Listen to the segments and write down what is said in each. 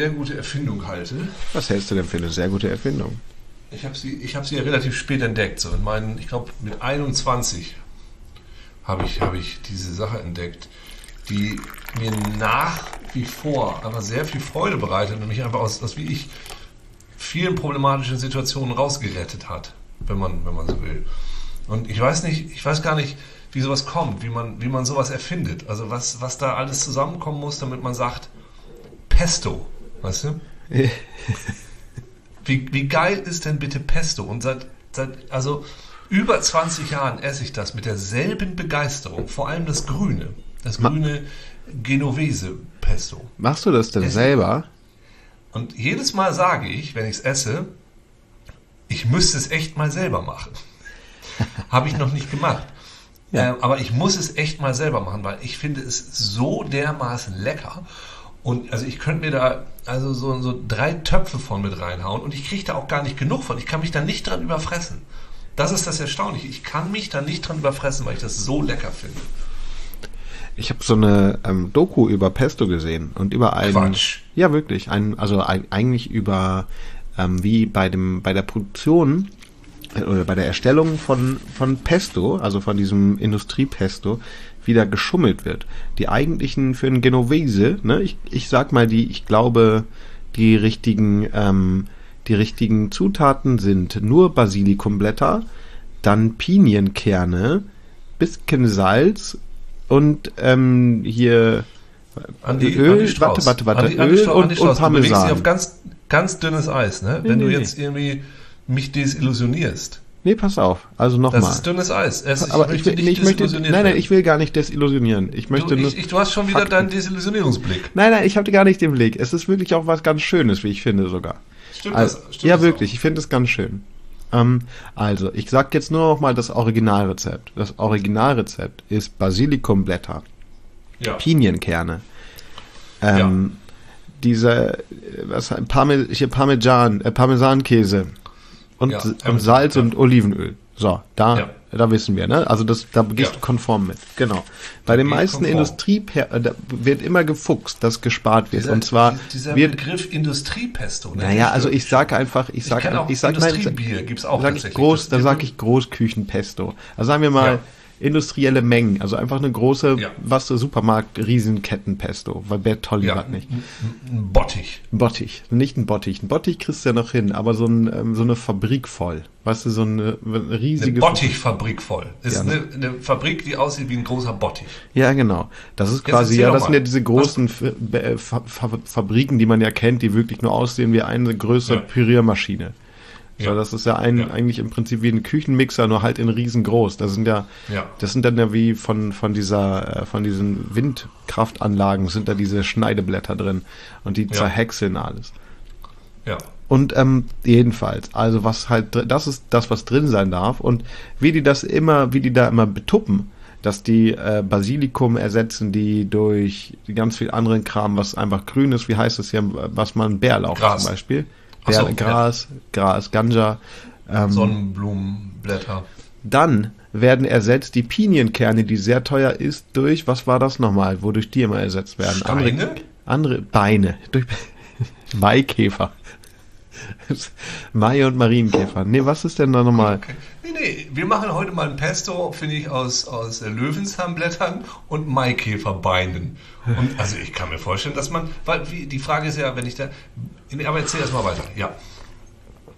sehr gute Erfindung halte? Was hältst du denn für eine sehr gute Erfindung? Ich habe sie, ich hab sie ja relativ spät entdeckt. So in meinen, ich glaube, mit 21 habe ich, hab ich diese Sache entdeckt, die mir nach wie vor einfach sehr viel Freude bereitet und mich einfach aus, aus wie ich vielen problematischen Situationen rausgerettet hat, wenn man, wenn man so will. Und ich weiß nicht, ich weiß gar nicht, wie sowas kommt, wie man, wie man sowas erfindet. Also was, was da alles zusammenkommen muss, damit man sagt, Pesto, weißt du? wie, wie geil ist denn bitte Pesto? Und seit, seit, also über 20 Jahren esse ich das mit derselben Begeisterung, vor allem das Grüne, das grüne Genovese Pesto. Machst du das denn esse. selber? Und jedes Mal sage ich, wenn ich es esse, ich müsste es echt mal selber machen. Habe ich noch nicht gemacht. Ja. Äh, aber ich muss es echt mal selber machen, weil ich finde es so dermaßen lecker. Und also ich könnte mir da also so, so drei Töpfe von mit reinhauen und ich kriege da auch gar nicht genug von. Ich kann mich da nicht dran überfressen. Das ist das Erstaunliche. Ich kann mich da nicht dran überfressen, weil ich das so lecker finde. Ich habe so eine ähm, Doku über Pesto gesehen und über einen. Quatsch. Ja, wirklich. Ein, also ein, eigentlich über ähm, wie bei dem bei der Produktion äh, oder bei der Erstellung von von Pesto, also von diesem Industriepesto, wieder geschummelt wird. Die eigentlichen für ein Genovese, ne, ich, ich sag mal die, ich glaube, die richtigen, ähm, die richtigen Zutaten sind nur Basilikumblätter, dann Pinienkerne, bisschen Salz und ähm, hier Andi, Öl, Andi warte, warte, warte, Andi, Öl Andi und, und Parmesan. Du bewegst dich auf ganz, ganz dünnes Eis, ne? Wenn nee, du jetzt irgendwie mich desillusionierst. Nee, pass auf. Also nochmal. Das ist dünnes Eis. Es, ich aber ich, will, ich möchte, nein, nein, ich will gar nicht desillusionieren. Ich möchte du, ich, ich, du hast schon wieder Fakten. deinen Desillusionierungsblick. Nein, nein, ich habe gar nicht den Blick. Es ist wirklich auch was ganz Schönes, wie ich finde sogar. Stimmt also, das? Stimmt ja, das wirklich. Auch? Ich finde es ganz schön. Ähm, also, ich sag jetzt nur noch mal das Originalrezept. Das Originalrezept ist Basilikumblätter, ja. Pinienkerne, ähm, ja. diese, was, Parme, hier Parmesan, äh, Parmesankäse, und, ja, und Salz ja. und Olivenöl. So, da, ja. da wissen wir, ne? Also das, da gehst du konform mit. Genau. Bei den meisten Industrie äh, wird immer gefuchst, dass gespart wird. Dieser, und zwar dieser wird, Begriff Industriepesto. Ne? Naja, also ich sage einfach, ich sage, ich, ich sage, Industriebier gibt's auch sag ich groß, da sage ich Großküchenpesto. Also sagen wir mal industrielle Mengen, also einfach eine große, ja. was so Supermarkt Riesenkettenpesto, weil Bertolli ja, hat nicht. Ein Bottich. Bottich, nicht ein Bottich. Ein Bottich kriegst du ja noch hin, aber so, ein, ähm, so eine Fabrik voll. Weißt du, so eine, eine riesige. Eine Bottichfabrik voll. Ist ja, eine, eine, Fabrik, die aussieht wie ein großer Bottich. Ja, genau. Das ist quasi, ja, das sind ja diese großen Fabriken, die man ja kennt, die wirklich nur aussehen wie eine größere ja. Püriermaschine. Ja. das ist ja, ein, ja. eigentlich im Prinzip wie ein Küchenmixer, nur halt in riesengroß. Das sind ja, ja. das sind dann ja wie von, von dieser, äh, von diesen Windkraftanlagen sind da diese Schneideblätter drin und die zerhäckseln alles. Ja. Und ähm, jedenfalls, also was halt, das ist das, was drin sein darf und wie die das immer, wie die da immer betuppen, dass die äh, Basilikum ersetzen die durch ganz viel anderen Kram, was einfach grün ist, wie heißt es hier, was man Bärlauch Gras. zum Beispiel. So, Gras, ja. Gras, Ganja. Ähm, Sonnenblumenblätter. Dann werden ersetzt die Pinienkerne, die sehr teuer ist, durch, was war das nochmal, wodurch die immer ersetzt werden? Steine? Andere, andere Beine, durch Maikäfer. Mai und Marienkäfer. Nee, was ist denn da nochmal? Okay. Nee, nee, wir machen heute mal ein Pesto, finde ich, aus, aus Löwenzahnblättern und Maikäferbeinen. Und also ich kann mir vorstellen, dass man, weil wie, die Frage ist ja, wenn ich da, aber erzähl erst mal weiter, ja.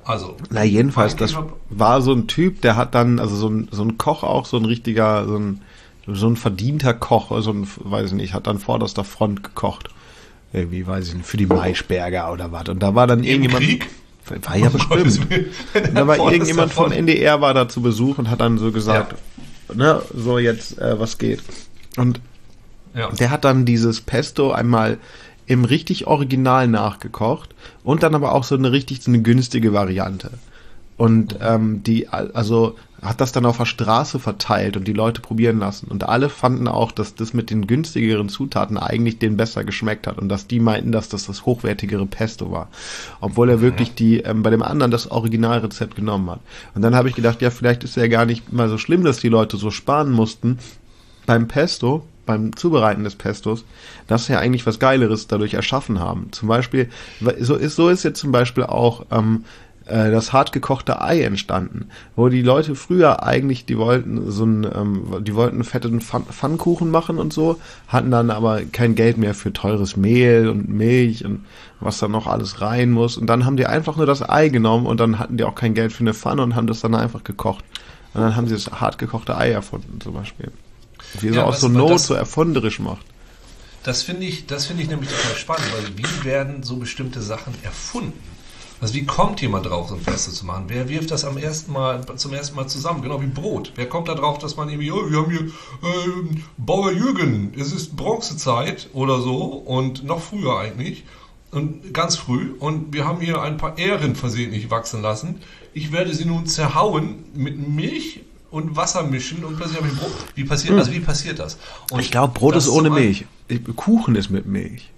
Also. Na, jedenfalls, das war so ein Typ, der hat dann, also so ein, so ein Koch auch, so ein richtiger, so ein, so ein verdienter Koch, so ein, weiß ich nicht, hat dann vorderster Front gekocht. Irgendwie, weiß ich nicht, für die Maischberger oder was. Und da war dann irgendjemand. Krieg? War ja bestimmt. da war irgendjemand vom NDR war da zu Besuch und hat dann so gesagt, ja. ne, so jetzt, äh, was geht. Und ja. der hat dann dieses Pesto einmal im richtig Original nachgekocht und dann aber auch so eine richtig so eine günstige Variante. Und ähm, die, also hat das dann auf der Straße verteilt und die Leute probieren lassen. Und alle fanden auch, dass das mit den günstigeren Zutaten eigentlich den besser geschmeckt hat und dass die meinten, dass das das hochwertigere Pesto war. Obwohl er wirklich die, ähm, bei dem anderen das Originalrezept genommen hat. Und dann habe ich gedacht, ja, vielleicht ist ja gar nicht mal so schlimm, dass die Leute so sparen mussten beim Pesto, beim Zubereiten des Pestos, dass sie ja eigentlich was Geileres dadurch erschaffen haben. Zum Beispiel, so ist, so ist jetzt zum Beispiel auch ähm, äh, das hartgekochte Ei entstanden, wo die Leute früher eigentlich, die wollten so ein, ähm, die wollten fetten Pfann Pfannkuchen machen und so, hatten dann aber kein Geld mehr für teures Mehl und Milch und was da noch alles rein muss. Und dann haben die einfach nur das Ei genommen und dann hatten die auch kein Geld für eine Pfanne und haben das dann einfach gekocht. Und dann haben sie das hartgekochte Ei erfunden, zum Beispiel. Wie ja, so aus so Not so erfunderisch macht. Das finde ich, das finde ich nämlich total spannend, weil wie werden so bestimmte Sachen erfunden? Also wie kommt jemand drauf, so ein Feste zu machen? Wer wirft das am ersten Mal, zum ersten Mal zusammen? Genau wie Brot. Wer kommt da drauf, dass man irgendwie, oh, wir haben hier äh, Bauer Jürgen, es ist Bronzezeit oder so und noch früher eigentlich und ganz früh und wir haben hier ein paar Ähren versehentlich wachsen lassen. Ich werde sie nun zerhauen mit Milch und Wasser mischen und plötzlich habe ich Brot. Wie passiert, hm. also wie passiert das? Und ich glaube, Brot ist ohne Milch. Kuchen ist mit Milch.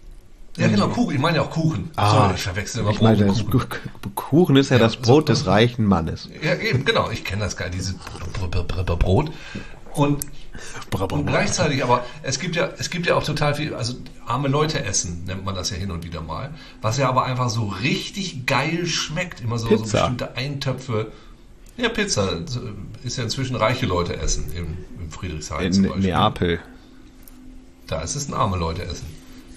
Ja, genau, Kuchen. Ich meine ja auch Kuchen. Ah, Sorry, ich verwechsel immer ich Brot meine, Kuchen. Kuchen ist ja, ja das Brot so, des reichen Mannes. Ja, eben, genau. Ich kenne das gar nicht, dieses Brot. Und, und gleichzeitig, aber es gibt ja, es gibt ja auch total viel, also arme Leute essen, nennt man das ja hin und wieder mal, was ja aber einfach so richtig geil schmeckt. Immer so, so bestimmte Eintöpfe. Ja, Pizza ist ja inzwischen reiche Leute essen im, im Friedrichshain in zum Beispiel. Neapel. Da ist es ein arme Leute essen.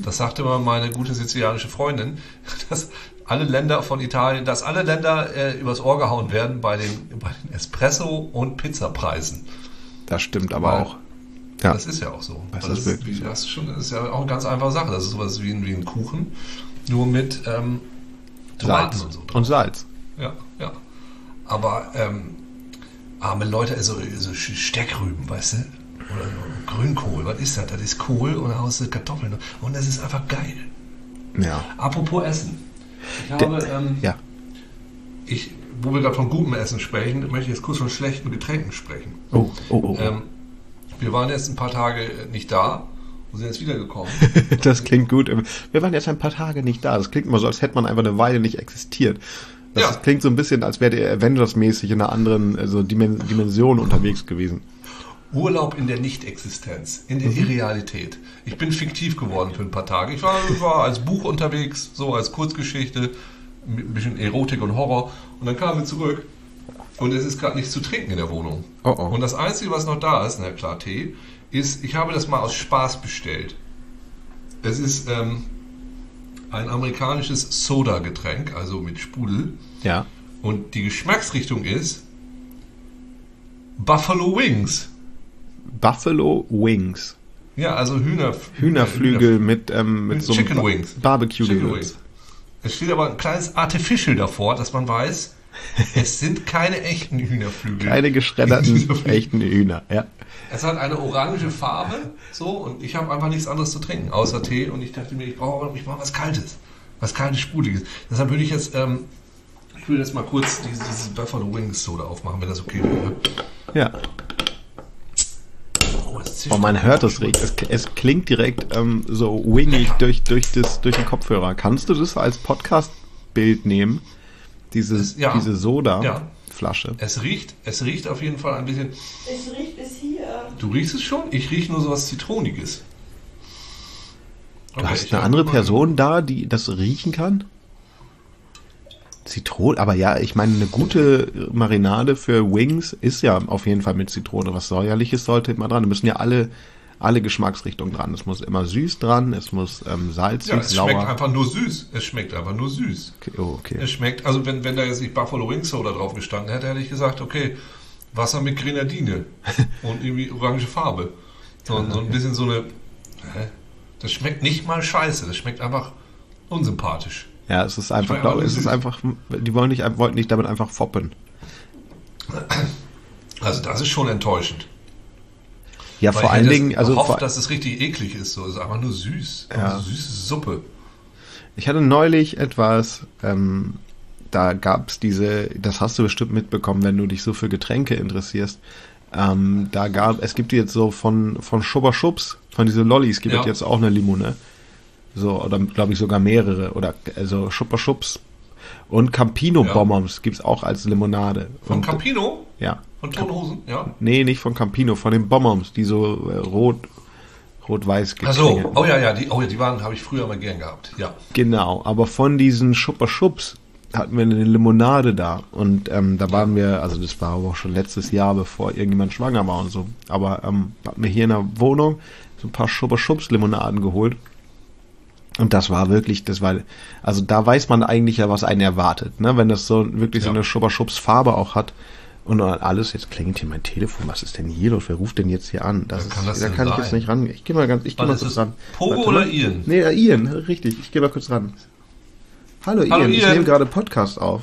Das sagte mal meine gute sizilianische Freundin, dass alle Länder von Italien, dass alle Länder äh, übers Ohr gehauen werden bei den, bei den Espresso- und Pizzapreisen. Das stimmt aber Weil, auch. Ja. Das ist ja auch so. Das, das, ist, wirklich das, ist schon, das ist ja auch eine ganz einfache Sache. Das ist sowas wie ein, wie ein Kuchen, nur mit ähm, Tomaten Salz. und so. Und Salz. Ja, ja. Aber ähm, arme Leute, also, also Steckrüben, weißt du? Oder Grünkohl, was ist das? Das ist Kohl und aus Kartoffeln. Und das ist einfach geil. Ja. Apropos Essen. Ich habe, ähm, ja. ich, wo wir gerade von gutem Essen sprechen, möchte ich jetzt kurz von schlechten Getränken sprechen. Oh, oh, oh. Ähm, wir waren jetzt ein paar Tage nicht da und sind jetzt wiedergekommen. das klingt gut. Wir waren jetzt ein paar Tage nicht da. Das klingt immer so, als hätte man einfach eine Weile nicht existiert. Das ja. klingt so ein bisschen, als wäre der Avengers-mäßig in einer anderen also Dimension unterwegs gewesen. Urlaub in der Nicht-Existenz, in der mhm. Irrealität. Ich bin fiktiv geworden für ein paar Tage. Ich war, war als Buch unterwegs, so als Kurzgeschichte, mit ein bisschen Erotik und Horror. Und dann kamen wir zurück und es ist gerade nichts zu trinken in der Wohnung. Oh oh. Und das Einzige, was noch da ist, na klar, Tee, ist, ich habe das mal aus Spaß bestellt. Es ist ähm, ein amerikanisches Soda-Getränk, also mit Sprudel. Ja. Und die Geschmacksrichtung ist Buffalo Wings. Buffalo Wings. Ja, also Hühner, Hühnerflügel Hühner, mit, ähm, mit so einem Chicken Wings. Barbecue-Gewürz. Es steht aber ein kleines Artificial davor, dass man weiß, es sind keine echten Hühnerflügel. Keine geschredderten echten Hühner, ja. Es hat eine orange Farbe, so, und ich habe einfach nichts anderes zu trinken, außer Tee. Und ich dachte mir, ich brauche ich brauch was Kaltes. Was Kaltes, Sprudeliges. Deshalb würde ich jetzt, ähm, ich würde jetzt mal kurz dieses, dieses Buffalo Wings Soda aufmachen, wenn das okay wäre. Ja. Oh, man hört es. Es, es klingt direkt ähm, so wingig durch, durch, das, durch den Kopfhörer. Kannst du das als Podcast-Bild nehmen? Dieses, ja. Diese Soda-Flasche. Ja. Es riecht, es riecht auf jeden Fall ein bisschen. Es riecht bis hier. Du riechst es schon? Ich rieche nur so was Zitroniges. Okay, du hast eine andere Person da, die das riechen kann? Zitrone, aber ja, ich meine, eine gute Marinade für Wings ist ja auf jeden Fall mit Zitrone. Was säuerliches sollte immer dran. Da müssen ja alle, alle Geschmacksrichtungen dran. Es muss immer süß dran, es muss ähm, salzig, ja, es sauer. schmeckt einfach nur süß. Es schmeckt einfach nur süß. Okay, oh, okay. Es schmeckt, also wenn, wenn da jetzt nicht Buffalo Wings Soda drauf gestanden hätte, hätte ich gesagt, okay, Wasser mit Grenadine und irgendwie orange Farbe. So, so ein bisschen so eine, das schmeckt nicht mal scheiße, das schmeckt einfach unsympathisch. Ja, es ist einfach, glaube es ist einfach, die wollen nicht, wollten nicht damit einfach foppen. Also das ist schon enttäuschend. Ja, Weil vor allen Dingen, also hofft, dass es richtig eklig ist, so es ist einfach nur süß, ja. also süße Suppe. Ich hatte neulich etwas, ähm, da gab es diese, das hast du bestimmt mitbekommen, wenn du dich so für Getränke interessierst. Ähm, da gab, es gibt jetzt so von von Schubber Schubs, von diese Lollis gibt es jetzt auch eine Limone. So, oder glaube ich sogar mehrere. Oder also Schupper Schubs. Und Campino ja. Bombers gibt es auch als Limonade. Von und, Campino? Ja. Von Tonhosen, ja? Nee, nicht von Campino, von den Bombers, die so äh, rot, Rot-Weiß Ach so, oh ja, ja, die, oh ja, die waren, habe ich früher mal gern gehabt. Ja. Genau, aber von diesen Schupper Schups hatten wir eine Limonade da und ähm, da waren wir, also das war aber auch schon letztes Jahr, bevor irgendjemand schwanger war und so, aber ähm, hatten wir hier in der Wohnung so ein paar Schupper Schups Limonaden geholt und das war wirklich, das war, also da weiß man eigentlich ja, was einen erwartet, ne? Wenn das so wirklich so Ja. eine Schubber-Schubs-Farbe auch hat und alles, jetzt klingelt hier mein Telefon, was ist denn hier los? Wer ruft denn jetzt hier an? Das Wer ist, kann das da denn kann ich sein? jetzt nicht ran. Ich gehe mal ganz, ich gehe mal kurz ran. Pogo Warte oder. Ian? Nee, ja, Ian, richtig. Ich gehe mal kurz ran. Hallo, Hallo, Ian, ich Ian. nehme gerade Podcast auf.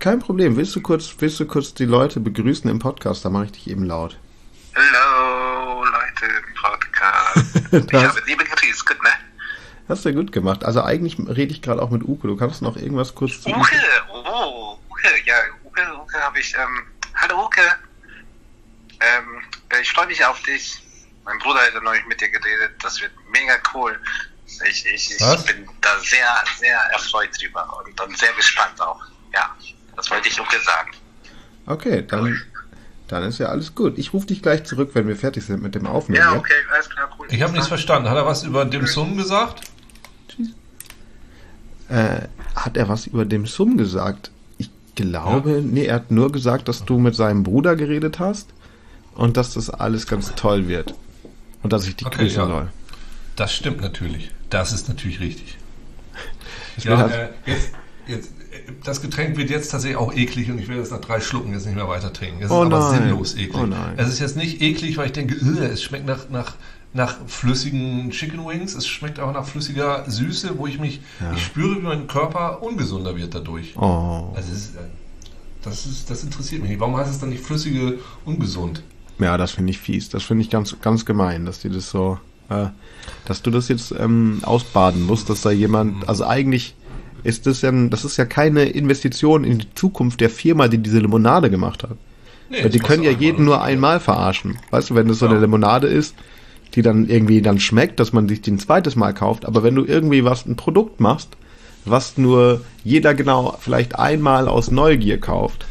Kein Problem. Willst du kurz, willst du kurz die Leute begrüßen im Podcast? Da mache ich dich eben laut. Hallo Leute im Podcast. ich habe liebe gegrüßt, gut, ne? Hast du gut gemacht. Also eigentlich rede ich gerade auch mit Uke. Du kannst noch irgendwas kurz zu Uke, oh, Uke, ja, Uke, Uke habe ich, ähm, hallo Uke. Ähm, ich freue mich auf dich. Mein Bruder hat neulich mit dir geredet, das wird mega cool. Ich, ich, ich bin da sehr, sehr erfreut drüber und, und sehr gespannt auch. Ja, das wollte ich Uke sagen. Okay, dann, dann ist ja alles gut. Ich rufe dich gleich zurück, wenn wir fertig sind mit dem Aufnehmen. Ja, okay, alles klar, cool. Ich habe nichts verstanden. Hat er was über dem Sum gesagt? Äh, hat er was über dem Sum gesagt? Ich glaube, nee, er hat nur gesagt, dass du mit seinem Bruder geredet hast und dass das alles ganz toll wird. Und dass ich dich Okay, grüßen ja. soll. Das stimmt natürlich. Das ist natürlich richtig. Ich Ja, halt- äh, jetzt, jetzt, das Getränk wird jetzt tatsächlich auch eklig und ich werde es nach drei Schlucken jetzt nicht mehr weiter trinken. Es Oh ist aber nein. sinnlos eklig. Oh nein. Es ist jetzt nicht eklig, weil ich denke, "Ugh, es schmeckt nach, nach, nach flüssigen Chicken Wings. Es schmeckt auch nach flüssiger Süße, wo ich mich, Ja. ich spüre, wie mein Körper ungesunder wird dadurch. Oh. Also es ist, äh, das, ist, das interessiert mich nicht. Warum heißt es dann nicht flüssige ungesund? Ja, das finde ich fies. Das finde ich ganz, ganz gemein, dass die das so, äh, dass du das jetzt ähm, ausbaden musst, dass da Mhm. jemand, also eigentlich ist das ja, das ist ja keine Investition in die Zukunft der Firma, die diese Limonade gemacht hat. Nee, Weil die können ja jeden nur einmal verarschen. Weißt du, wenn das so Ja. eine Limonade ist, die dann irgendwie dann schmeckt, dass man sich die ein zweites Mal kauft, aber wenn du irgendwie was, ein Produkt machst, was nur jeder genau vielleicht einmal aus Neugier kauft.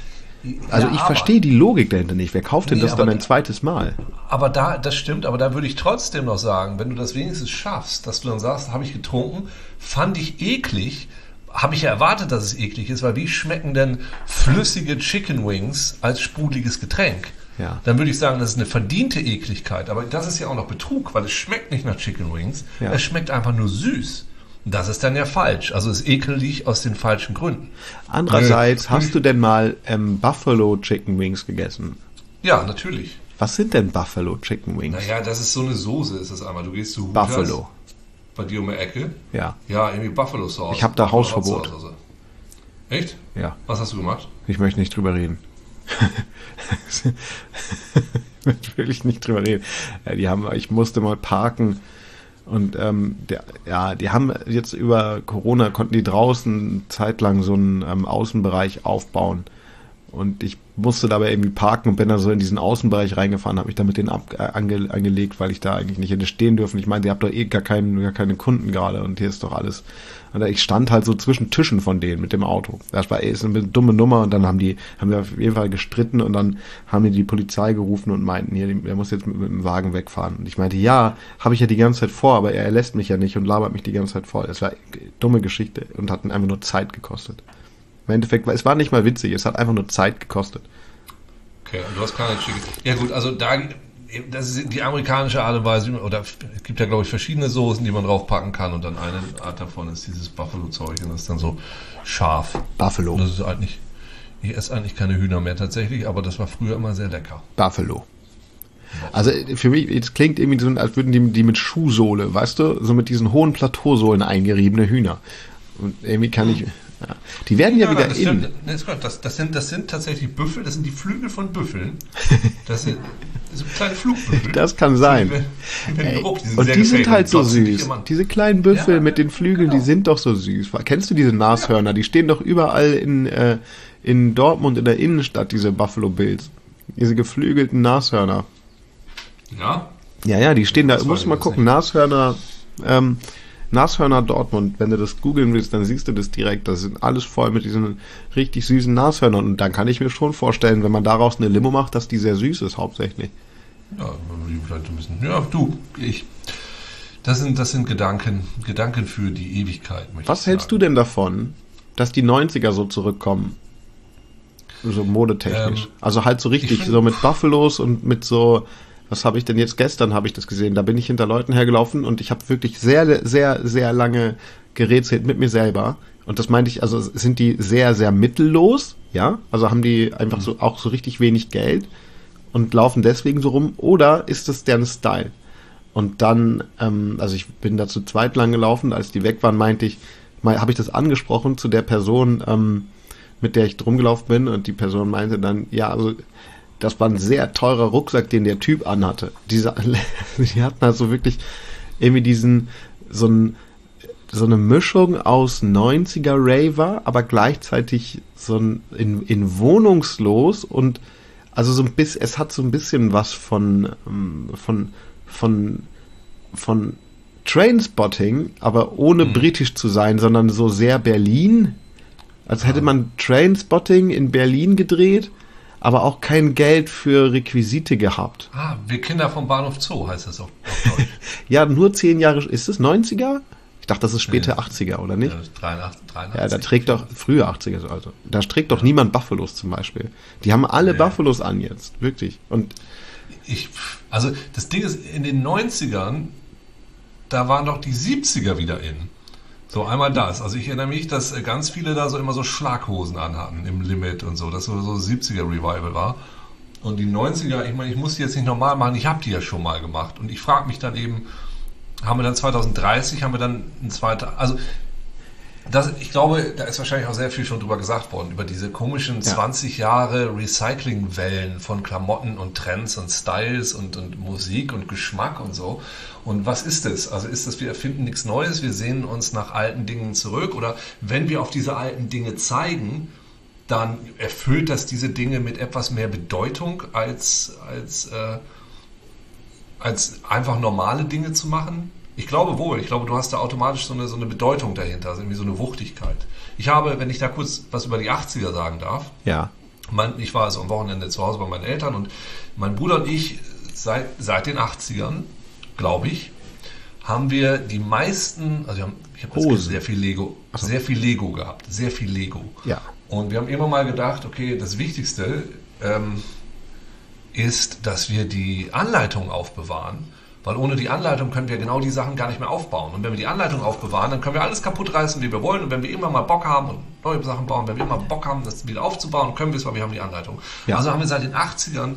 Also Ja, ich verstehe die Logik dahinter nicht. Wer kauft denn Nee, das dann ein zweites Mal? Aber da, das stimmt, aber da würde ich trotzdem noch sagen, wenn du das wenigstens schaffst, dass du dann sagst, habe ich getrunken, fand ich eklig, habe ich ja erwartet, dass es eklig ist, weil wie schmecken denn flüssige Chicken Wings als sprudeliges Getränk? Ja. Dann würde ich sagen, das ist eine verdiente Ekligkeit, aber das ist ja auch noch Betrug, weil es schmeckt nicht nach Chicken Wings, Ja. es schmeckt einfach nur süß. Und das ist dann ja falsch. Also es ist ekelig aus den falschen Gründen. Andererseits, Nö. hast du denn mal ähm, Buffalo Chicken Wings gegessen? Ja, natürlich. Was sind denn Buffalo Chicken Wings? Naja, das ist so eine Soße, ist das einmal. Du gehst zu Hooters, Buffalo. Bei dir um die Ecke. Ja, Ja, irgendwie Buffalo Sauce. Ich hab da Hausverbot. Hot Sauce oder so. Echt? ja. Was hast du gemacht? Ich möchte nicht drüber reden. ich möchte wirklich nicht drüber reden. Ja, die haben, ich musste mal parken und ähm, der, ja, die haben jetzt über Corona konnten die draußen zeitlang so einen ähm, Außenbereich aufbauen. Und ich musste dabei irgendwie parken und bin dann so in diesen Außenbereich reingefahren, habe mich da mit denen ab, äh, ange, angelegt, weil ich da eigentlich nicht hätte stehen dürfen. Ich meine, ihr habt doch eh gar, keinen, gar keine Kunden gerade und hier ist doch alles. Und ich stand halt so zwischen Tischen von denen mit dem Auto. Das war eh ist eine dumme Nummer und dann haben die, haben wir auf jeden Fall gestritten und dann haben die die Polizei gerufen und meinten, hier, der muss jetzt mit, mit dem Wagen wegfahren. Und ich meinte, ja, habe ich ja die ganze Zeit vor, aber er lässt mich ja nicht und labert mich die ganze Zeit voll. Das war eine dumme Geschichte und hat einfach nur Zeit gekostet. Im Endeffekt, es war nicht mal witzig, es hat einfach nur Zeit gekostet. Okay, und du hast keine Chicken. Ja gut, also da, das ist die amerikanische Art und Weise, oder es gibt ja glaube ich verschiedene Soßen, die man draufpacken kann und dann eine Art davon ist dieses Buffalo-Zeug und das ist dann so scharf. Buffalo. Und das ist eigentlich, ich esse eigentlich keine Hühner mehr tatsächlich, aber das war früher immer sehr lecker. Buffalo. Also für mich, es klingt irgendwie so, als würden die, die mit Schuhsohle, weißt du, so mit diesen hohen Plateausohlen eingeriebene Hühner. Und irgendwie kann ich. Ja. Die werden ja, wieder das, in. stimmt. Das, das, sind, das sind tatsächlich Büffel, das sind die Flügel von Büffeln. Das sind so kleine Flugbüffel. Das kann sein. Die die Ey, geruppt, und die sind halt so süß. Diese kleinen Büffel Ja, mit den Flügeln, die genau. sind doch so süß. Kennst du diese Nashörner? Die stehen doch überall in, äh, in Dortmund in der Innenstadt, diese Buffalo Bills. Diese geflügelten Nashörner. Ja, Ja, ja, die stehen da. Das weiß ich mal gucken. Nashörner, ähm, Nashörner Dortmund. Wenn du das googeln willst, dann siehst du das direkt. Das sind alles voll mit diesen richtig süßen Nashörnern. Und dann kann ich mir schon vorstellen, wenn man daraus eine Limo macht, dass die sehr süß ist, hauptsächlich. Ja, vielleicht ein bisschen. Ja, du, ich. Das sind, das sind Gedanken, Gedanken für die Ewigkeit. Was hältst du denn davon, dass die 90er so zurückkommen? So modetechnisch. Ähm, also halt so richtig, find- so mit Buffalos und mit so, was habe ich denn jetzt gestern habe ich das gesehen, da bin ich hinter Leuten hergelaufen und ich habe wirklich sehr, sehr, sehr lange gerätselt mit mir selber. Und das meinte ich, also sind die sehr, sehr mittellos, ja? Also haben die einfach so auch so richtig wenig Geld und laufen deswegen so rum, oder ist das deren Style? Und dann, ähm, also ich bin da zu zweit lang gelaufen, als die weg waren, meinte ich, mal, habe ich das angesprochen zu der Person, ähm, mit der ich drum gelaufen bin, und die Person meinte dann, ja, also das war ein sehr teurer Rucksack, den der Typ anhatte. Diese, die hatten also wirklich irgendwie diesen, so ein, so eine Mischung aus 90er Raver, aber gleichzeitig so ein in, in wohnungslos und also so ein bisschen, es hat so ein bisschen was von, ähm, von, von, von Trainspotting, aber ohne britisch zu sein, sondern so sehr Berlin. Als hätte man Trainspotting in Berlin gedreht, aber auch kein Geld für Requisite gehabt. Ah, wir Kinder vom Bahnhof Zoo heißt das Deutsch. Ja, nur zehn Jahre, ist es 90er? Ich dachte, das ist später 80er, oder nicht? Ja, das ist 83, 83. Ja, da trägt doch, frühe 80er, also, da trägt doch niemand Buffalos zum Beispiel. Die haben alle Nee. Buffalos an jetzt, wirklich. Und Ich, also das Ding ist, in den 90ern, da waren doch die 70er wieder in. So, einmal das. Also ich erinnere mich, dass äh, ganz viele da so immer so Schlaghosen anhatten im Limit und so, dass so, so 70er Revival war. Und die 90er, ich meine, ich muss die jetzt nicht normal machen, ich habe die ja schon mal gemacht. Und ich frage mich dann eben, haben wir dann 2030, haben wir dann ein zweiter, also das, ich glaube, da ist wahrscheinlich auch sehr viel schon drüber gesagt worden, über diese komischen Ja. 20 Jahre Recyclingwellen von Klamotten und Trends und Styles und, und Musik und Geschmack und so. Und was ist es? Also ist es, wir erfinden nichts Neues, wir sehnen uns nach alten Dingen zurück oder wenn wir auf diese alten Dinge zeigen, dann erfüllt das diese Dinge mit etwas mehr Bedeutung als, als, äh, als einfach normale Dinge zu machen? Ich glaube wohl. Ich glaube, du hast da automatisch so eine, so eine Bedeutung dahinter, also irgendwie so eine Wuchtigkeit. Ich habe, wenn ich da kurz was über die 80er sagen darf, ja, mein, ich war also am Wochenende zu Hause bei meinen Eltern und mein Bruder und ich seit, seit den 80ern, glaube ich, haben wir die meisten, also wir haben, ich habe sehr viel Lego, sehr viel Lego gehabt, sehr viel Lego. Ja. Und wir haben immer mal gedacht, okay, das Wichtigste ähm, ist, dass wir die Anleitung aufbewahren, weil ohne die Anleitung können wir genau die Sachen gar nicht mehr aufbauen. Und wenn wir die Anleitung aufbewahren, dann können wir alles kaputt reißen, wie wir wollen. Und wenn wir immer mal Bock haben und neue Sachen bauen, wenn wir immer Bock haben, das wieder aufzubauen, können wir es, weil wir haben die Anleitung. Ja. Also haben wir seit den 80ern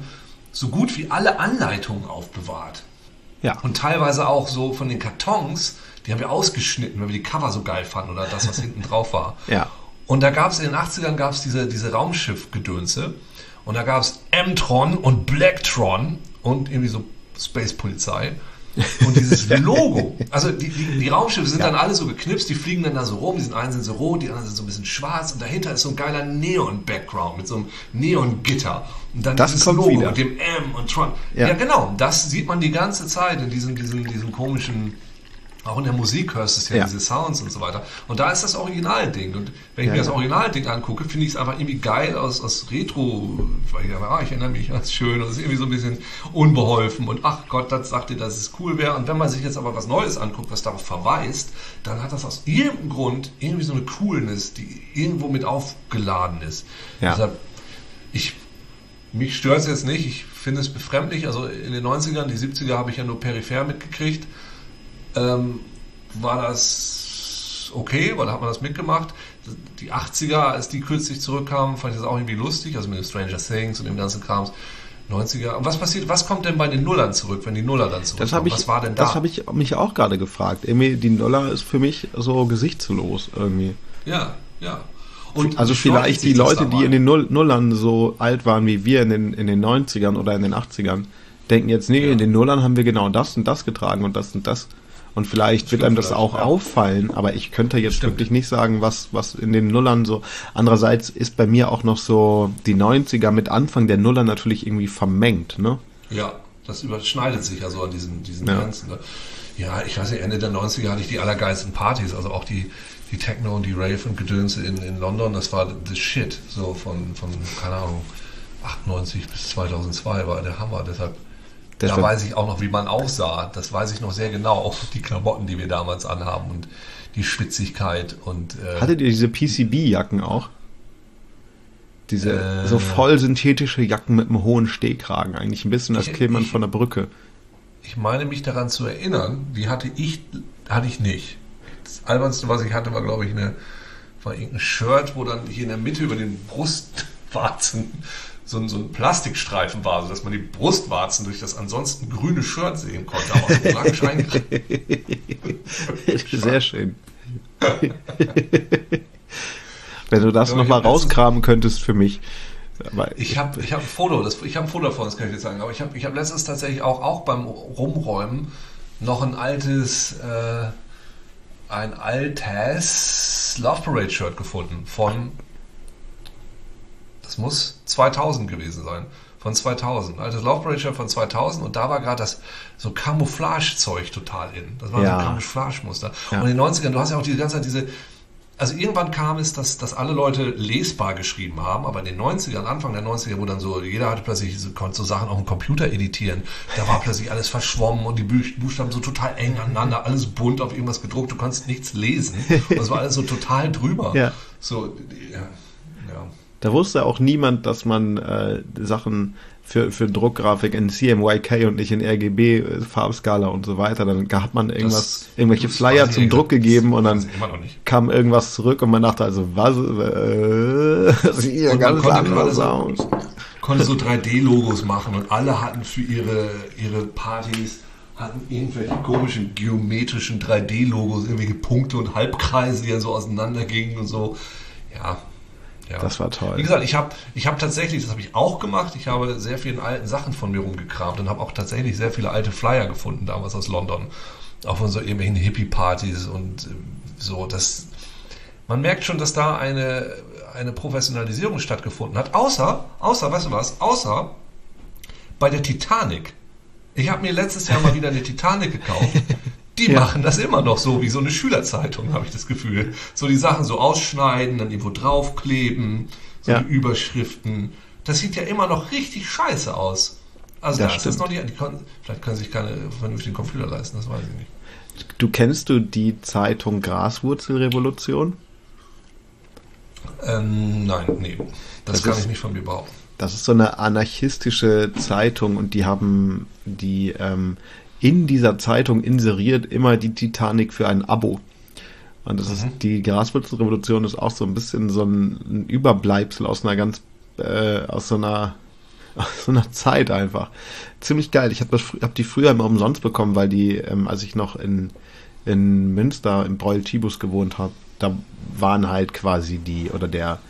so gut wie alle Anleitungen aufbewahrt. ja. Und teilweise auch so von den Kartons, die haben wir ausgeschnitten, weil wir die Cover so geil fanden oder das, was hinten drauf war. Ja. Und da gab es in den 80ern gab's diese, diese Raumschiff-Gedönse. Und da gab es M-Tron und Blacktron und irgendwie so Space-Polizei. Und dieses Logo, also die, die, die Raumschiffe sind dann alle so geknipst, die fliegen dann da so rum, die sind einen sind so rot, die anderen sind so ein bisschen schwarz und dahinter ist so ein geiler Neon-Background mit so einem Neon-Gitter. Und dann Das dieses Logo wieder. mit dem M und Tron. Ja. Ja. genau, das sieht man die ganze Zeit in diesem, diesem, diesem komischen, auch in der Musik hörst du es ja, Ja. diese Sounds und so weiter. Und da ist das Originalding. Und wenn ich Ja, mir das. Originalding angucke, finde ich es einfach irgendwie geil aus, aus Retro. Weil ich, ah, ich erinnere mich, das ist schön und es ist irgendwie so ein bisschen unbeholfen. Und ach Gott, das sagt dir, dass es cool wäre. Und wenn man sich jetzt aber was Neues anguckt, was darauf verweist, dann hat das aus irgendeinem Grund irgendwie so eine Coolness, die irgendwo mit aufgeladen ist. Ja. Deshalb, ich mich stört es jetzt nicht, ich finde es befremdlich. Also in den 90ern, die 70er habe ich ja nur peripher mitgekriegt. Ähm, war das okay, weil da hat man das mitgemacht. Die 80er, als die kürzlich zurückkamen, fand ich das auch irgendwie lustig, also mit den Stranger Things und dem ganzen Krams. 90er. Und was passiert, was kommt denn bei den Nullern zurück, wenn die Nuller dann zurückkommen? Das habe ich, was war denn da? das habe ich mich auch gerade gefragt. Irgendwie, die Dollar ist für mich so gesichtslos irgendwie. ja, ja. Und Also vielleicht die Leute, die in den Null Nullern so alt waren wie wir in den, in den 90ern oder in den 80ern, denken jetzt, nee, Ja. in den Nullern haben wir genau das und das getragen und das und das. Und vielleicht wird einem das auch ja. auffallen, aber ich könnte jetzt Stimmt. wirklich nicht sagen, was, was in den Nullern so. Andererseits ist bei mir auch noch so die 90er mit Anfang der Nuller natürlich irgendwie vermengt, ne? Ja, das überschneidet sich ja so an diesen, diesen Ja. Grenzen. Ne? Ja, ich weiß nicht, Ende der 90er hatte ich die allergeilsten Partys, also auch die, die Techno und die Rave und Gedönse in, in London, das war the shit. So von, von, keine Ahnung, 98 bis 2002 war der Hammer, deshalb. Da weiß ich auch noch, wie man aussah. Das weiß ich noch sehr genau. Die Klamotten, die wir damals anhaben und die Schwitzigkeit und äh, Hattet ihr diese PCB-Jacken auch? Diese Äh. so voll synthetische Jacken mit einem hohen Stehkragen. Eigentlich ein bisschen, als käme man von der Brücke. ich meine mich daran zu erinnern, die hatte ich, hatte ich nicht. Das albernste, was ich hatte, war, glaube ich, eine, war irgendein Shirt, wo dann hier in der Mitte über den Brustwarzen so ein, so ein Plastikstreifen war, sodass man die Brustwarzen durch das ansonsten grüne Shirt sehen konnte. Sehr schön. Wenn du das Ja, nochmal rauskramen könntest für mich. Aber Ich habe ich hab ein Foto, das, ich habe ein Foto davon, das kann ich jetzt sagen, aber ich habe ich hab letztens tatsächlich auch, auch beim Rumräumen noch ein altes, äh, ein altes Love Parade Shirt gefunden von, das muss 2000 gewesen sein, von 2000, altes Love von 2000 und da war gerade das so Camouflage-Zeug total in. Das war Ja. so ein Camouflage-Muster. Ja. Und in den 90ern, du hast ja auch die ganze Zeit diese, also irgendwann kam es, dass, dass alle Leute lesbar geschrieben haben, aber in den 90ern, Anfang der 90er, wo dann so, jeder hatte plötzlich, konnte so Sachen auf dem Computer editieren, da war plötzlich alles verschwommen und die Buch- Buchstaben so total eng aneinander, alles bunt auf irgendwas gedruckt, du konntest nichts lesen. Und es war alles so total drüber. Ja. So, ja. Da wusste auch niemand, dass man äh, Sachen für, für Druckgrafik in CMYK und nicht in RGB, äh, Farbskala und so weiter, dann hat man irgendwas, Das- irgendwelche Flyer zum. Druck gegeben und dann kam irgendwas zurück und man dachte also, was, äh, das sieht ja ganz konnte anders gerade aus. so, konnte so 3D-Logos machen und alle hatten für ihre, ihre Partys hatten irgendwelche komischen geometrischen 3D-Logos, irgendwelche Punkte und Halbkreise, die dann so auseinandergingen und so. Ja. Ja. Das war toll. Wie gesagt, ich habe ich hab tatsächlich, das habe ich auch gemacht, ich habe sehr vielen alten Sachen von mir rumgekramt und habe auch tatsächlich sehr viele alte Flyer gefunden, damals aus London. Auch von so irgendwelchen Hippie-Partys und äh, so. Das, man merkt schon, dass da eine, eine Professionalisierung stattgefunden hat. Außer, außer, weißt du was, außer bei der Titanic. Ich habe mir letztes Jahr mal wieder eine Titanic gekauft. Die Ja. machen das immer noch so wie so eine Schülerzeitung, habe ich das Gefühl. So die Sachen so ausschneiden, dann irgendwo draufkleben, so Ja. die Überschriften. Das sieht ja immer noch richtig scheiße aus. Also Das da ist das noch nicht, die können, vielleicht können sich keine vernünftigen Computer leisten, das weiß ich nicht. Du kennst du die Zeitung Graswurzelrevolution? Ähm, nein, nee. Das, Das kann ist- ich nicht von mir behaupten. Das ist so eine anarchistische Zeitung und die haben die ähm, in dieser Zeitung inseriert immer die Titanic für ein Abo. Und das ist die Graswurzelrevolution ist auch so ein bisschen so ein, ein Überbleibsel aus einer ganz äh, aus so einer aus so einer Zeit einfach. Ziemlich geil. Ich habe hab die früher immer umsonst bekommen, weil die, ähm, als ich noch in, in Münster im Breul Tibus gewohnt habe, da waren halt quasi die oder der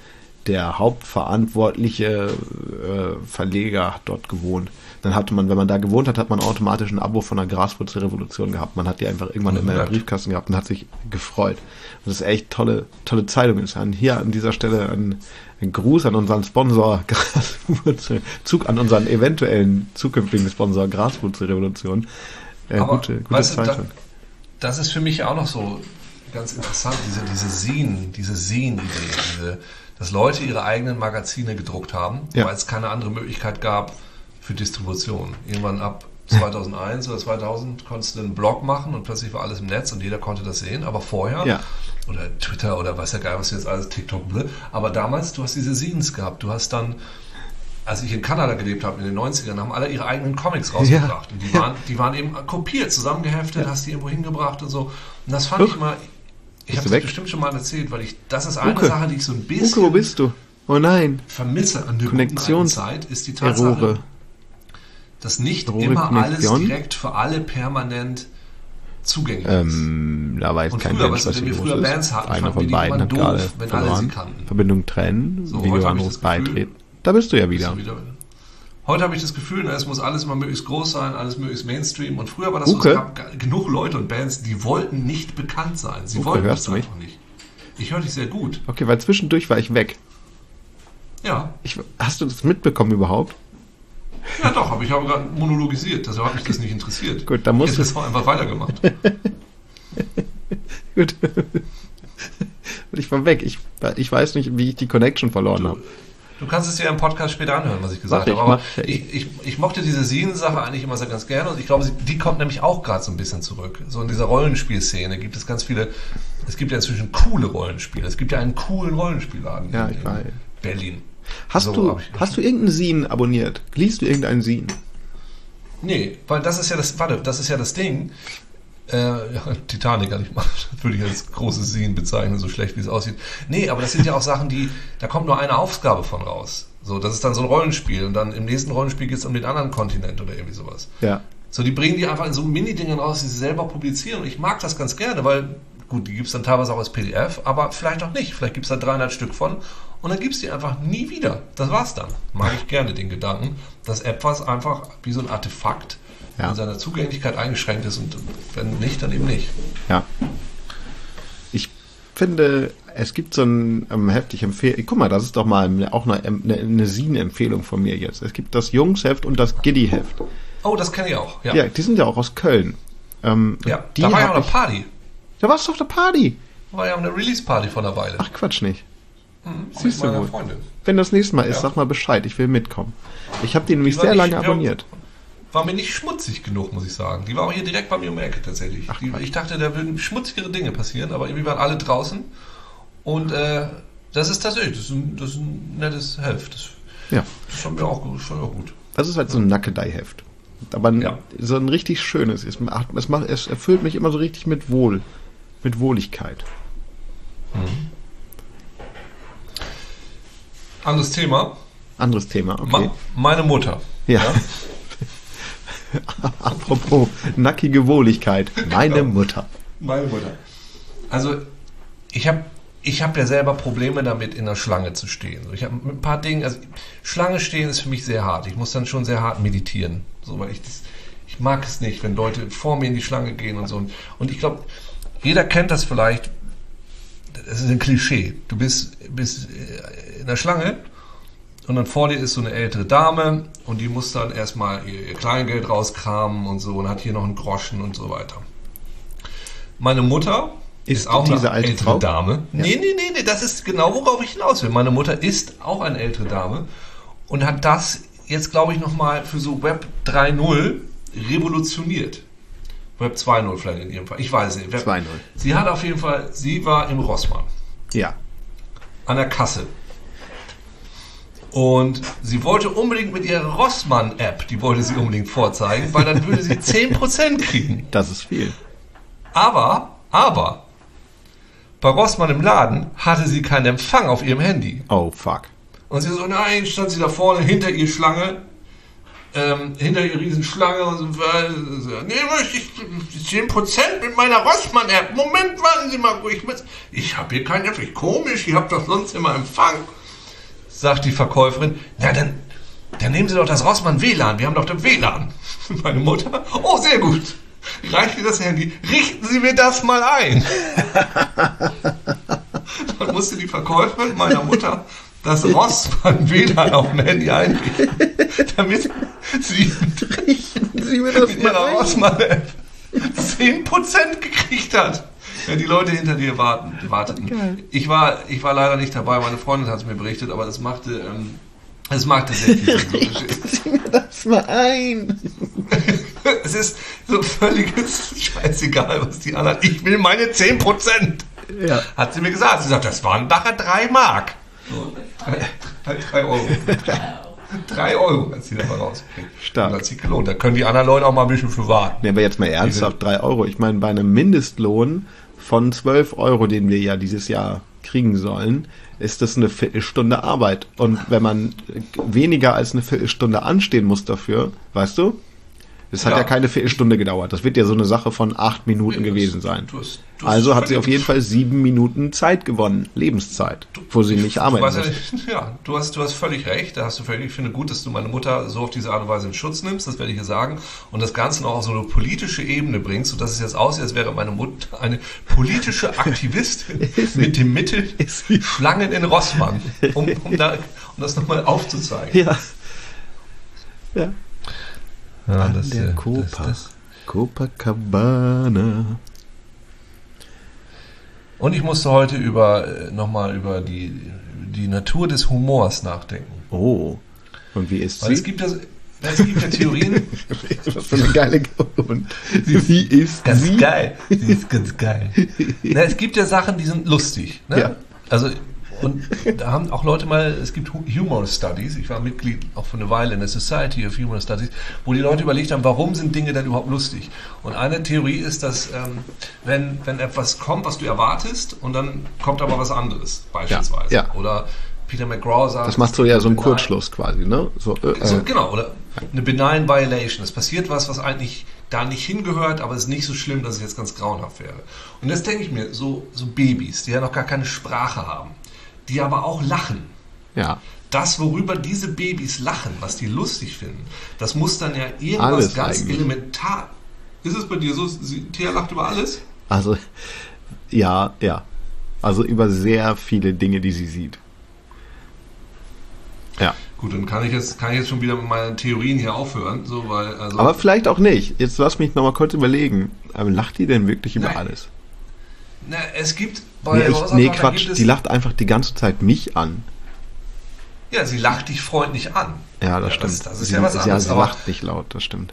der hauptverantwortliche äh, Verleger hat dort gewohnt. Dann hatte man, wenn man da gewohnt hat, hat man automatisch ein Abo von der Graswurzelrevolution gehabt. Man hat die einfach irgendwann immer im nett. Briefkasten gehabt und hat sich gefreut. Und das ist echt tolle, tolle Zeitung. Ist an, hier an dieser Stelle ein, ein Gruß an unseren Sponsor Graswurzel, Zug an unseren eventuellen zukünftigen Sponsor Graswurzelrevolution. Äh, Aber, gute, gute weißt du, da, Zeitung. das ist für mich auch noch so ganz interessant, diese, diese Seen, diese Seen-Idee, diese, dass Leute ihre eigenen Magazine gedruckt haben, Ja. weil es keine andere Möglichkeit gab für Distribution. Irgendwann ab 2001 oder 2000 konntest du einen Blog machen und plötzlich war alles im Netz und jeder konnte das sehen, aber vorher Ja. oder Twitter oder weiß ja geil, was jetzt alles TikTok, blö. aber damals, du hast diese Scenes gehabt, du hast dann als ich in Kanada gelebt habe in den 90ern, haben alle ihre eigenen Comics rausgebracht. Und die waren, die waren eben kopiert, zusammengeheftet, hast die irgendwo hingebracht und so. Und das fand Huch. ich immer, ich Bist habe weg? bestimmt schon mal erzählt, weil ich, das ist eine Uke. Sache, die ich so ein Uke, wo bisschen bist du? Oh nein. vermisse an der Konnektions- Zeit, ist die Tatsache, Errore. dass nicht Errore immer alles Connection? direkt für alle permanent zugänglich ist. Ähm, da weiß Und kein früher, Mensch, was wenn wir früher ist. Bands hatten, Einer von die beiden hat doof, gerade wenn alle sie verloren. kannten. Verbindung trennen, So, Videoanruf beitreten. Da bist du ja Bist wieder. du wieder. Heute habe ich das Gefühl, es muss alles immer möglichst groß sein, alles möglichst Mainstream. Und früher war das so, Uke? es gab genug Leute und Bands, die wollten nicht bekannt sein. Sie Uke, wollten hörst mich? einfach nicht. Ich höre dich sehr gut. Okay, weil zwischendurch war ich weg. Ja, Ich, hast du das mitbekommen überhaupt? ja doch, aber ich habe gerade monologisiert, deshalb hat mich das nicht interessiert. Gut, dann musst ich du- hätte es auch einfach weitergemacht. Gut. Und ich war weg. Ich, ich weiß nicht, wie ich die Connection verloren habe. Du kannst es dir im Podcast später anhören, was ich gesagt Mach habe. Aber ich. ich, ich, ich mochte diese Sien-Sache eigentlich immer sehr ganz gerne und ich glaube, die kommt nämlich auch gerade so ein bisschen zurück. So in dieser Rollenspielszene gibt es ganz viele, es gibt ja inzwischen coole Rollenspiele. Es gibt ja einen coolen Rollenspielladen Ja, in, ich in. Berlin. Hast So, du, hast du irgendeinen Sin abonniert? Liest du irgendeinen Sin? Nee, weil das ist ja das, warte, das ist ja das Ding. Äh, ja, Titanic kann ich mal, das würde ich als großes Sehen bezeichnen, so schlecht wie es aussieht. Nee, aber das sind ja auch Sachen, die, da kommt nur eine Aufgabe von raus. So, das ist dann so ein Rollenspiel und dann im nächsten Rollenspiel geht es um den anderen Kontinent oder irgendwie sowas. Ja. So, die bringen die einfach in so Mini-Dingen raus, die sie selber publizieren. Und ich mag das ganz gerne, weil, gut, die gibt's dann teilweise auch als PDF, aber vielleicht auch nicht. Vielleicht gibt's da 300 Stück von und dann gibt's die einfach nie wieder. Das war's dann. Mag ich gerne den Gedanken, dass etwas einfach wie so ein Artefakt Ja. in seiner Zugänglichkeit eingeschränkt ist und wenn nicht, dann eben nicht. Ja. Ich finde, es gibt so ein ähm, heftig Empfehlung. Guck mal, das ist doch mal eine- auch eine, eine, eine Sin-Empfehlung von mir jetzt. Es gibt das Jungsheft und das Giddy-Heft. Oh, das kenne ich auch. Ja, Ja. die sind ja auch aus Köln. Ähm, ja. die da war ja auch eine Party. Da warst du auf der Party. War ja auch eine Release-Party vor einer Weile. Ach, Quatsch nicht. Hm, siehst du wohl. Freundin. Wenn das nächste Mal ist, Ja. sag mal Bescheid. Ich will mitkommen. Ich habe die nämlich Die sehr lange ja, abonniert. War mir nicht schmutzig genug, muss ich sagen. Die war auch hier direkt bei mir um die Ecke tatsächlich. Ach, die, ich dachte, da würden schmutzigere Dinge passieren, aber irgendwie waren alle draußen. Und äh, das ist tatsächlich, das ist ein, das ist ein nettes Heft. Das, Ja. das fand mir auch, ich auch gut. Das ist halt so ein Nackedei-Heft. Aber ein, Ja. so ein richtig schönes. Es, es, macht, es erfüllt mich immer so richtig mit Wohl. Mit Wohligkeit. Anderes Thema. Anderes Thema, okay. Ma meine Mutter. Ja. Apropos nackige Wohligkeit. Meine Mutter. Meine Mutter. Also, ich habe ich hab ja selber Probleme damit, in der Schlange zu stehen. Ich habe ein paar Dinge, also Schlange stehen ist für mich sehr hart. Ich muss dann schon sehr hart meditieren. So, weil ich das, ich mag es nicht, wenn Leute vor mir in die Schlange gehen und so. Und ich glaube, jeder kennt das vielleicht. Das ist ein Klischee. Du bist, bist äh, in der Schlange und dann vor dir ist so eine ältere Dame und die muss dann erstmal ihr, ihr Kleingeld rauskramen und so und hat hier noch einen Groschen und so weiter. Meine Mutter ist, Ist auch diese eine alte ältere Frau? Dame. Nee, nee, nee, nee, das ist genau, worauf ich hinaus will. Meine Mutter ist auch eine ältere Dame und hat das jetzt, glaube ich, nochmal für so Web 3.0 revolutioniert. Web 2.0 vielleicht in ihrem Fall. Ich weiß nicht. Web 2.0. Sie hat auf jeden Fall, sie war im Rossmann Ja. an der Kasse. Und sie wollte unbedingt mit ihrer Rossmann-App, die wollte sie unbedingt vorzeigen, weil dann würde sie 10% kriegen. Das ist viel. Aber, aber, bei Rossmann im Laden hatte sie keinen Empfang auf ihrem Handy. Oh, fuck. Und sie so, nein, stand sie da vorne hinter ihr Schlange, ähm, hinter ihr Riesenschlange und so, äh, nee, möchte ich 10% mit meiner Rossmann-App. Moment, warten Sie mal, ich, ich habe hier keinen Empfang. Komisch, ich habe doch sonst immer Empfang. Sagt die Verkäuferin, ja, dann, dann nehmen Sie doch das Rossmann WLAN, wir haben doch das WLAN. Meine Mutter, oh, sehr gut. Reicht mir das Handy, richten Sie mir das mal ein. Dann musste die Verkäuferin meiner Mutter das Rossmann WLAN auf dem Handy einrichten, damit sie Sie mir das mit ihrer Rossmann-App 10% gekriegt hat. Wenn die Leute hinter dir warten, warteten. Geil. Ich war, ich war leider nicht dabei, meine Freundin hat es mir berichtet, aber das machte, ähm, es machte sehr viel. Sie mir das mal ein. es ist so völliges Scheißegal, was die anderen. Ich will meine 10%. Ja. Hat sie mir gesagt. Sie sagt, das waren nachher 3 Mark. So. Halt 3 Euro. 3 Euro hat sie dabei rausgekriegt. Stark. Das hat sich gelohnt. Da können die anderen Leute auch mal ein bisschen für warten. Nee, aber jetzt mal ernsthaft, 3 Euro. Ich meine, bei einem Mindestlohn von 12 Euro, den wir ja dieses Jahr kriegen sollen, ist das eine Viertelstunde Arbeit. Und wenn man weniger als eine Viertelstunde anstehen muss dafür, weißt du, es hat ja. Ja. keine Viertelstunde gedauert. Das wird ja so eine Sache von acht Minuten Nee, gewesen sein. du hast- du hast also hat sie auf jeden Fall sieben Minuten Zeit gewonnen, Lebenszeit, wo sie nicht Du arbeiten ja, muss. ja, du hast, du hast völlig recht. Da hast du völlig, ich finde gut, dass du meine Mutter so auf diese Art und Weise in Schutz nimmst, das werde ich dir sagen. Und das Ganze noch auf so eine politische Ebene bringst, sodass es jetzt aussieht, als wäre meine Mutter eine politische Aktivistin mit dem Mittel. Schlangen in Rossmann, um, um, da, um das nochmal aufzuzeigen. Ja. Ja. Ja, An das, der Copa. das- das- Copacabana. Und ich musste heute über äh, nochmal über die die Natur des Humors nachdenken. Oh. Und wie ist Weil sie? es gibt ja, es gibt ja Theorien, Was für eine geile Und wie ist Ganz sie? geil. Sie ist ganz geil. Na, es gibt ja Sachen, die sind lustig. Ne? Ja. Also, und da haben auch Leute mal, es gibt Hu- Humor Studies, ich war Mitglied auch für eine Weile in der Society of Humor Studies, wo die Leute überlegt haben, warum sind Dinge denn überhaupt lustig? Und eine Theorie ist, dass ähm, wenn, wenn etwas kommt, was du erwartest, und dann kommt aber was anderes, beispielsweise. Ja, ja. Oder Peter McGraw sagt... Das macht so ja so einen. Kurzschluss quasi, ne? So, äh, So, äh, genau, oder eine benign violation. Es passiert was, was eigentlich da nicht hingehört, aber es ist nicht so schlimm, dass es jetzt ganz grauenhaft wäre. Und jetzt denke ich mir, so, so Babys, die ja noch gar keine Sprache haben, die aber auch lachen. ja. Das, worüber diese Babys lachen, was die lustig finden, das muss dann ja irgendwas Alles ganz eigentlich. elementar. Ist es bei dir so? Thea lacht über alles? Also, ja, ja. Also über sehr viele Dinge, die sie sieht. Ja. Gut, dann kann ich jetzt, kann ich jetzt schon wieder mit meinen Theorien hier aufhören, so, weil, also. Aber vielleicht auch nicht. Jetzt lass mich nochmal kurz überlegen. Aber lacht die denn wirklich über Nein. alles? Na, es gibt bei Nee, ich, nee Quatsch. Die lacht einfach die ganze Zeit mich an. Ja, sie lacht dich freundlich an. Ja, das Ja, stimmt. das- das ist sie, ja was Ja, anderes, sie aber- lacht nicht laut, das stimmt.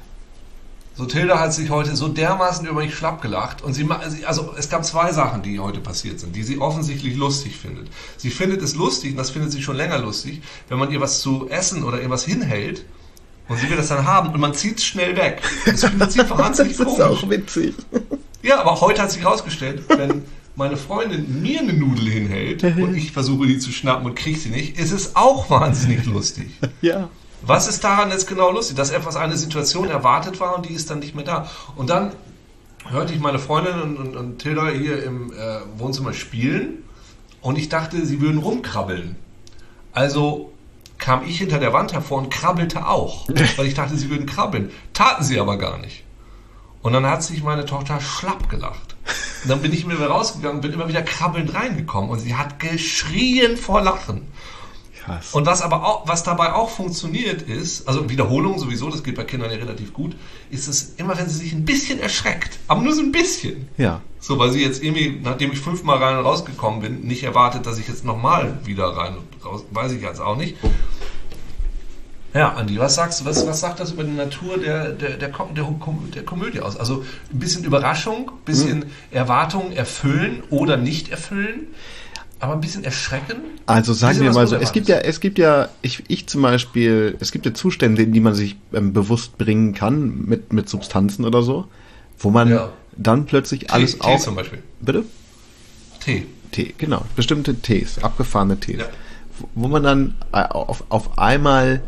So, Tilda hat sich heute so dermaßen über mich schlapp gelacht. Und sie, sie, also es gab zwei Sachen, die heute passiert sind, die sie offensichtlich lustig findet. Sie findet es lustig, und das findet sie schon länger lustig, wenn man ihr was zu essen oder ihr was hinhält und sie will das dann haben und man zieht es schnell weg. Das findet sie wahnsinnig komisch. witzig. Ja, aber heute hat sich herausgestellt, wenn meine Freundin mir eine Nudel hinhält und ich versuche die zu schnappen und kriege sie nicht, ist es auch wahnsinnig lustig. Ja. Was ist daran jetzt genau lustig? Dass etwas eine Situation erwartet war und die ist dann nicht mehr da. Und dann hörte ich meine Freundin und, und, und Tilda hier im äh, Wohnzimmer spielen und ich dachte, sie würden rumkrabbeln. Also kam ich hinter der Wand hervor und krabbelte auch, weil ich dachte, sie würden krabbeln. Taten sie aber gar nicht. Und dann hat sich meine Tochter schlapp gelacht. Und dann bin ich mir wieder rausgegangen, bin immer wieder krabbelnd reingekommen und sie hat geschrien vor Lachen. Krass. Und was aber auch, was dabei auch funktioniert ist, also Wiederholung sowieso, das geht bei Kindern ja relativ gut, ist es immer, wenn sie sich ein bisschen erschreckt, aber nur so ein bisschen. ja. So, weil sie jetzt irgendwie, nachdem ich fünfmal rein und rausgekommen bin, nicht erwartet, dass ich jetzt nochmal wieder rein und raus, weiß ich jetzt auch nicht. Ja, Andi, was sagst du, was, was sagt das über die Natur der, der, der, Kom der, Kom der Komödie aus? Also ein bisschen Überraschung, ein bisschen Erwartungen erfüllen oder nicht erfüllen, aber ein bisschen erschrecken? Also sagen wir mal so, es gibt ja, es gibt ja, ich, ich zum Beispiel, es gibt ja Zustände, in die man sich ähm, bewusst bringen kann mit, mit Substanzen oder so, wo man Ja. dann plötzlich alles Tee, Tee auch. zum Beispiel. Bitte? Tee. Tee, genau. Bestimmte Tees, abgefahrene Tees. Ja. Wo- Wo man dann äh, auf, auf einmal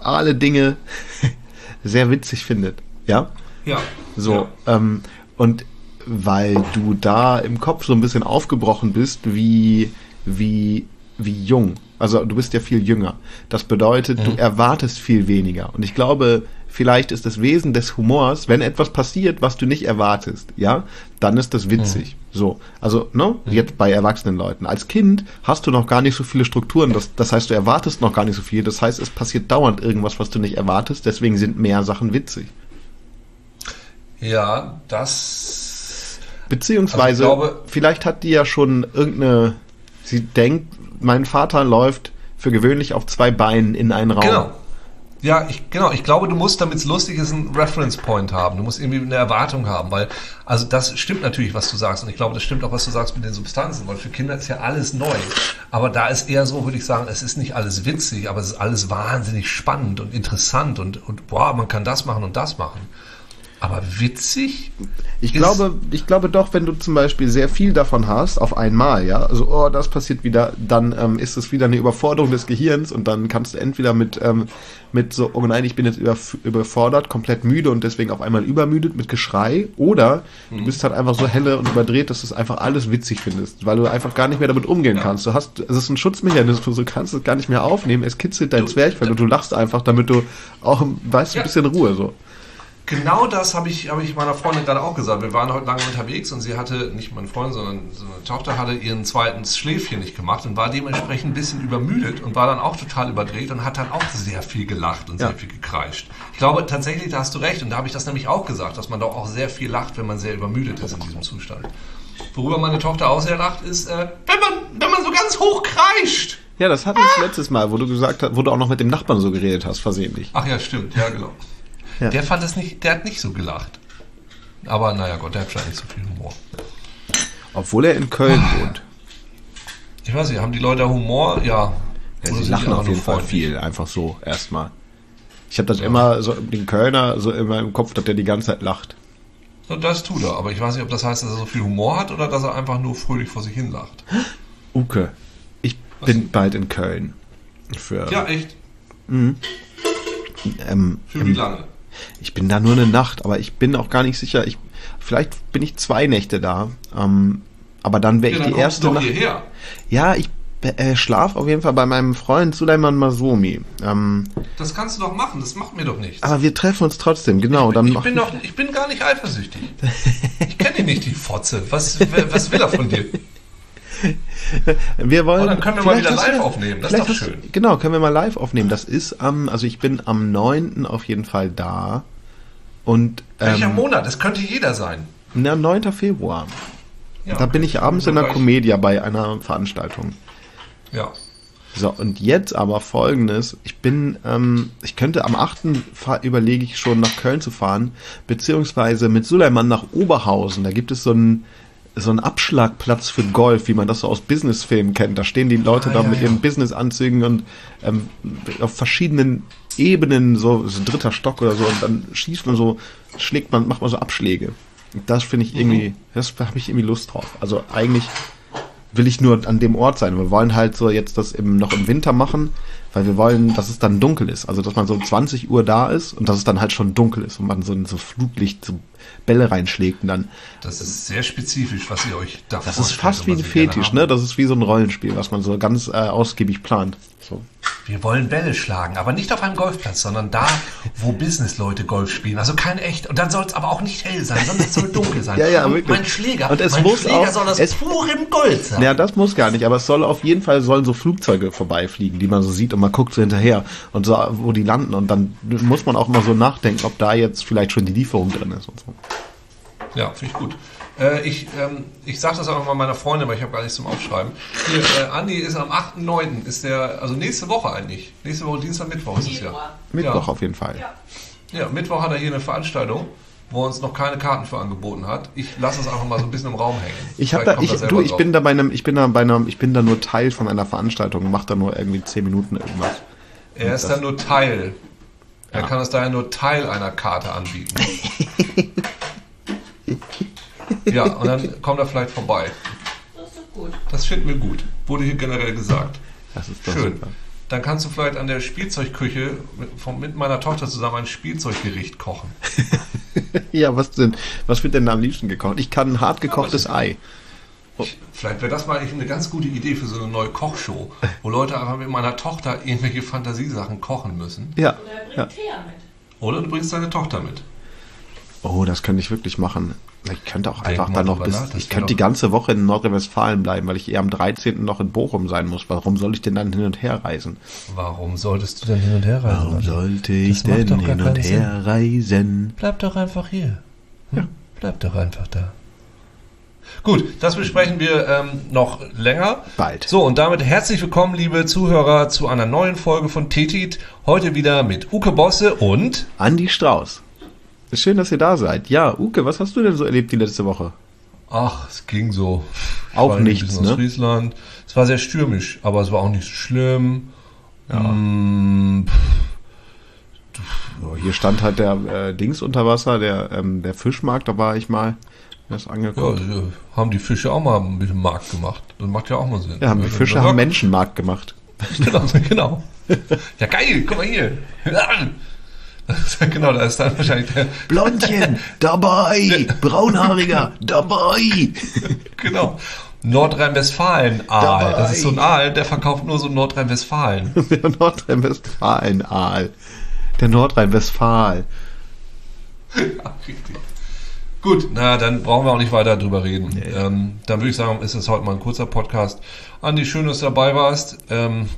alle Dinge sehr witzig findet. Ja? Ja. So, Ja. ähm, und weil du da im Kopf so ein bisschen aufgebrochen bist, wie, wie, wie jung. Also du bist ja viel jünger. Das bedeutet, du erwartest viel weniger. Und ich glaube, vielleicht ist das Wesen des Humors, wenn etwas passiert, was du nicht erwartest, ja, dann ist das witzig. So, also, ne, jetzt bei erwachsenen Leuten. Als Kind hast du noch gar nicht so viele Strukturen. Das, das heißt, du erwartest noch gar nicht so viel. Das heißt, es passiert dauernd irgendwas, was du nicht erwartest. Deswegen sind mehr Sachen witzig. Ja, das. Beziehungsweise, Also glaube- vielleicht hat die ja schon irgendeine, sie denkt, mein Vater läuft für gewöhnlich auf zwei Beinen in einen Raum. Genau. Ja, ich, genau. Ich glaube, du musst, damit es lustig ist, einen Reference Point haben. Du musst irgendwie eine Erwartung haben, weil, also das stimmt natürlich, was du sagst. Und ich glaube, das stimmt auch, was du sagst mit den Substanzen, weil für Kinder ist ja alles neu. Aber da ist eher so, würde ich sagen, es ist nicht alles witzig, aber es ist alles wahnsinnig spannend und interessant und, und boah, man kann das machen und das machen. Aber witzig? Ich glaube, ich glaube doch, wenn du zum Beispiel sehr viel davon hast, auf einmal, ja, also, oh, das passiert wieder, dann ähm, ist es wieder eine Überforderung des Gehirns und dann kannst du entweder mit, ähm, mit so, oh nein, ich bin jetzt überf- überfordert, komplett müde und deswegen auf einmal übermüdet mit Geschrei, oder du bist halt einfach so helle und überdreht, dass du es einfach alles witzig findest, weil du einfach gar nicht mehr damit umgehen kannst. Du hast, es ist ein Schutzmechanismus, du kannst es gar nicht mehr aufnehmen, es kitzelt dein Du- Zwerchfell und du lachst einfach, damit du auch, weißt du, ein Ja. bisschen Ruhe, so. Genau das habe ich, habe ich meiner Freundin gerade auch gesagt. Wir waren heute lange unterwegs und sie hatte, nicht meine Freundin, sondern so eine Tochter hatte ihren zweiten Schläfchen nicht gemacht und war dementsprechend ein bisschen übermüdet und war dann auch total überdreht und hat dann auch sehr viel gelacht und Ja. sehr viel gekreischt. Ich glaube tatsächlich, da hast du recht und da habe ich das nämlich auch gesagt, dass man doch auch sehr viel lacht, wenn man sehr übermüdet ist in diesem Zustand. Worüber meine Tochter auch sehr lacht, ist, äh, wenn, man, wenn man so ganz hoch kreischt. Ja, das hatten wir letztes Mal, wo du gesagt hast, wo du auch noch mit dem Nachbarn so geredet hast, versehentlich. Ach ja, stimmt, ja, genau. Ja. Der fand das nicht, der hat nicht so gelacht. Aber naja, Gott, der hat vielleicht nicht so viel Humor. Obwohl er in Köln Ah. wohnt. Ich weiß nicht, haben die Leute Humor? Ja. Ja, sie lachen auf jeden Fall viel, einfach so, erstmal. Ich habe das immer so, den Kölner so immer im Kopf, dass der die ganze Zeit lacht. Ja, Das tut er, aber ich weiß nicht, ob das heißt, dass er so viel Humor hat oder dass er einfach nur fröhlich vor sich hin lacht. Uke, ich bin bald in Köln. Für, Ja, echt. ähm, Für wie lange? Ich bin da nur eine Nacht, aber ich bin auch gar nicht sicher. Ich, vielleicht bin ich zwei Nächte da. Ähm, aber dann wäre Ja, ich dann die erste Nacht. hierher. Ja, ich äh, schlaf auf jeden Fall bei meinem Freund Suleiman Masomi. Ähm, Das kannst du doch machen, das macht mir doch nichts. aber wir treffen uns trotzdem, genau. Dann ich bin doch, ich bin gar nicht eifersüchtig. Ich kenne ihn nicht, die Fotze. Was, was will er von dir? wir wollen. Oh, dann können wir mal wieder hast du live ja- aufnehmen, das ist doch hast- schön. Genau, können wir mal live aufnehmen. Das ist am, also ich bin am 9. auf jeden Fall da. Und Welcher ähm, Monat? Das könnte jeder sein. na, 9. Februar. Ja, Da bin ich abends in der Comedia bei einer Veranstaltung. Ja. So, und jetzt aber folgendes. Ich bin, ähm, ich könnte am 8. Fa- überlege ich schon nach Köln zu fahren, beziehungsweise mit Suleiman nach Oberhausen. Da gibt es so einen, so einen Abschlagplatz für Golf, wie man das so aus Businessfilmen kennt. Da stehen die Leute Ah, da ja, mit ja. ihren Businessanzügen und ähm, auf verschiedenen Ebenen, so, so dritter Stock oder so, und dann schießt man so, schlägt man, macht man so Abschläge. Und Das finde ich irgendwie, das habe ich irgendwie Lust drauf. Also eigentlich will ich nur an dem Ort sein. Wir wollen halt so jetzt das im, noch im Winter machen, weil wir wollen, dass es dann dunkel ist. Also, dass man so um 20 Uhr da ist und dass es dann halt schon dunkel ist und man so, so Flutlicht, so Bälle reinschlägt und dann. Das ist sehr spezifisch, was ihr euch da Das ist fast wie ein Fetisch, ne? Das ist wie so ein Rollenspiel, was man so ganz äh, ausgiebig plant. So. Wir wollen Bälle schlagen, aber nicht auf einem Golfplatz, sondern da, wo Businessleute Golf spielen. Also kein echt. Und dann soll es aber auch nicht hell sein, sondern es soll dunkel sein. Ja, ja, und wirklich. mein Schläger, Und es mein muss Schläger auch- soll das es- purem Gold sein. Ja, das muss gar nicht, aber es soll auf jeden Fall sollen so Flugzeuge vorbeifliegen, die man so sieht und man guckt so hinterher und so, wo die landen und dann muss man auch mal so nachdenken, ob da jetzt vielleicht schon die Lieferung drin ist und so. Ja, finde ich gut. Äh, ich ähm, ich sage das auch mal meiner Freundin, weil ich habe gar nichts zum Aufschreiben. Hier, äh, Andi ist am 8.9. ist der, also nächste Woche eigentlich. Nächste Woche, Dienstag, Mittwoch ist es ja. Mittwoch Ja. auf jeden Fall. Ja. Ja, Mittwoch hat er hier eine Veranstaltung, wo er uns noch keine Karten für angeboten hat. Ich lasse es einfach mal so ein bisschen im Raum hängen. Ich habe da, ich, du, ich drauf. bin da bei einem, ich bin da bei einem, ich bin da nur Teil von einer Veranstaltung, mach da nur irgendwie zehn Minuten irgendwas. Er ist dann nur Teil. Er kann es daher nur Teil einer Karte anbieten. ja, und dann kommt er vielleicht vorbei. Das ist doch gut. Das finden wir gut. Wurde hier generell gesagt. Das ist doch Schön. super. Dann kannst du vielleicht an der Spielzeugküche mit, von, mit meiner Tochter zusammen ein Spielzeuggericht kochen. Ja, was denn, was wird denn da am liebsten gekocht? Ich kann ein hart gekochtes Ei. Ich, vielleicht wäre das mal eigentlich eine ganz gute Idee für so eine neue Kochshow, wo Leute einfach mit meiner Tochter irgendwelche Fantasiesachen kochen müssen. Ja, Oder er bringt ja. Thea mit. Oder du bringst deine Tochter mit. Oh, das könnte ich wirklich machen. Ich könnte auch einfach dann noch bis, nach, ich könnte die ganze Woche in Nordrhein-Westfalen bleiben, weil ich eher am 13. noch in Bochum sein muss. Warum soll ich denn dann hin und her reisen? Warum solltest du denn hin und her reisen? Warum sollte ich denn hin und her reisen? Bleib doch einfach hier. Hm? Bleib doch einfach da. Gut, das besprechen wir ähm, noch länger. Bald. So, und damit herzlich willkommen, liebe Zuhörer, zu einer neuen Folge von Tetit. Heute wieder mit Uke Bosse und Andi Strauß. Schön, dass ihr da seid. Ja, Uke, was hast du denn so erlebt die letzte Woche? Ach, es ging so. Ich Auch war ein nichts, bisschen Aus ne? Friesland. Es war sehr stürmisch, aber es war auch nicht so schlimm. Mm, So, hier stand halt der äh, Dings unter Wasser, der, ähm, der Fischmarkt, da war ich mal. Das ja, angeguckt. äh, haben die Fische auch mal ein bisschen Markt gemacht. Das macht ja auch mal Sinn. Ja, haben die Ja, Fische haben Menschenmarkt gemacht. Genau, genau. Ja, geil, guck mal hier. genau, da ist dann wahrscheinlich der, Blondchen, dabei! Braunhaariger, dabei! genau. Nordrhein-Westfalen-Aal. Das ist so ein. Aal, der verkauft nur so Nordrhein-Westfalen. Der Nordrhein-Westfalen-Aal. Der Nordrhein-Westfal. Ja, richtig. Gut, na, dann brauchen wir auch nicht weiter drüber reden. Ähm, dann würde ich sagen, ist es heute mal ein kurzer Podcast. Andi, schön, dass du dabei warst. Ähm,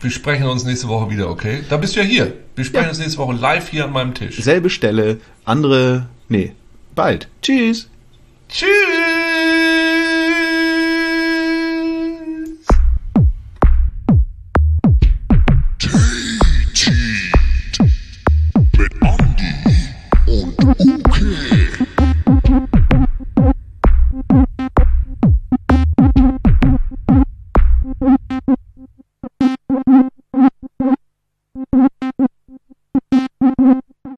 wir sprechen uns nächste Woche wieder, okay? Da bist du ja hier. Wir sprechen Ja. uns nächste Woche live hier an meinem Tisch. Selbe Stelle, andere. Nee, bald. Tschüss. Tschüss!